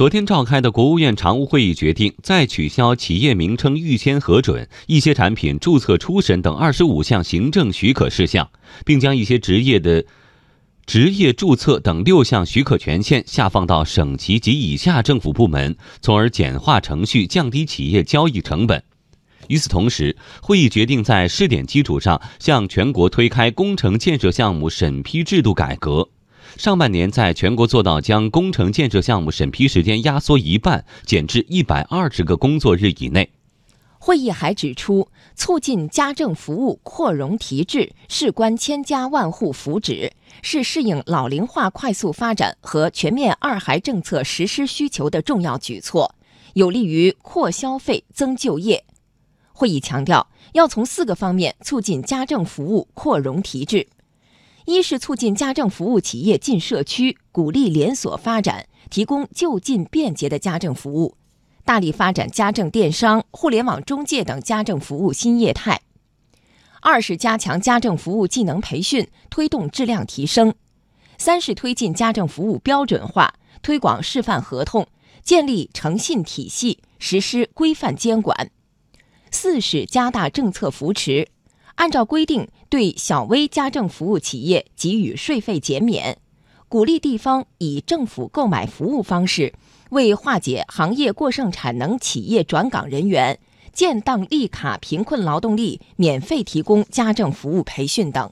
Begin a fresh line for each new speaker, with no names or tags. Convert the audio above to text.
昨天召开的国务院常务会议决定，再取消企业名称预先核准、一些产品注册初审等二十五项行政许可事项，并将一些职业的职业注册等六项许可权限下放到省级及以下政府部门，从而简化程序，降低企业交易成本。与此同时，会议决定在试点基础上向全国推开工程建设项目审批制度改革。上半年，在全国做到将工程建设项目审批时间压缩一半，减至一百二十个工作日以内。
会议还指出，促进家政服务扩容提质，事关千家万户福祉，是适应老龄化快速发展和全面二孩政策实施需求的重要举措，有利于扩消费、增就业。会议强调，要从四个方面促进家政服务扩容提质。一是促进家政服务企业进社区，鼓励连锁发展，提供就近便捷的家政服务，大力发展家政电商、互联网中介等家政服务新业态。二是加强家政服务技能培训，推动质量提升。三是推进家政服务标准化，推广示范合同，建立诚信体系，实施规范监管。四是加大政策扶持。按照规定，对小微家政服务企业给予税费减免，鼓励地方以政府购买服务方式，为化解行业过剩产能企业转岗人员、建档立卡贫困劳动力免费提供家政服务培训等。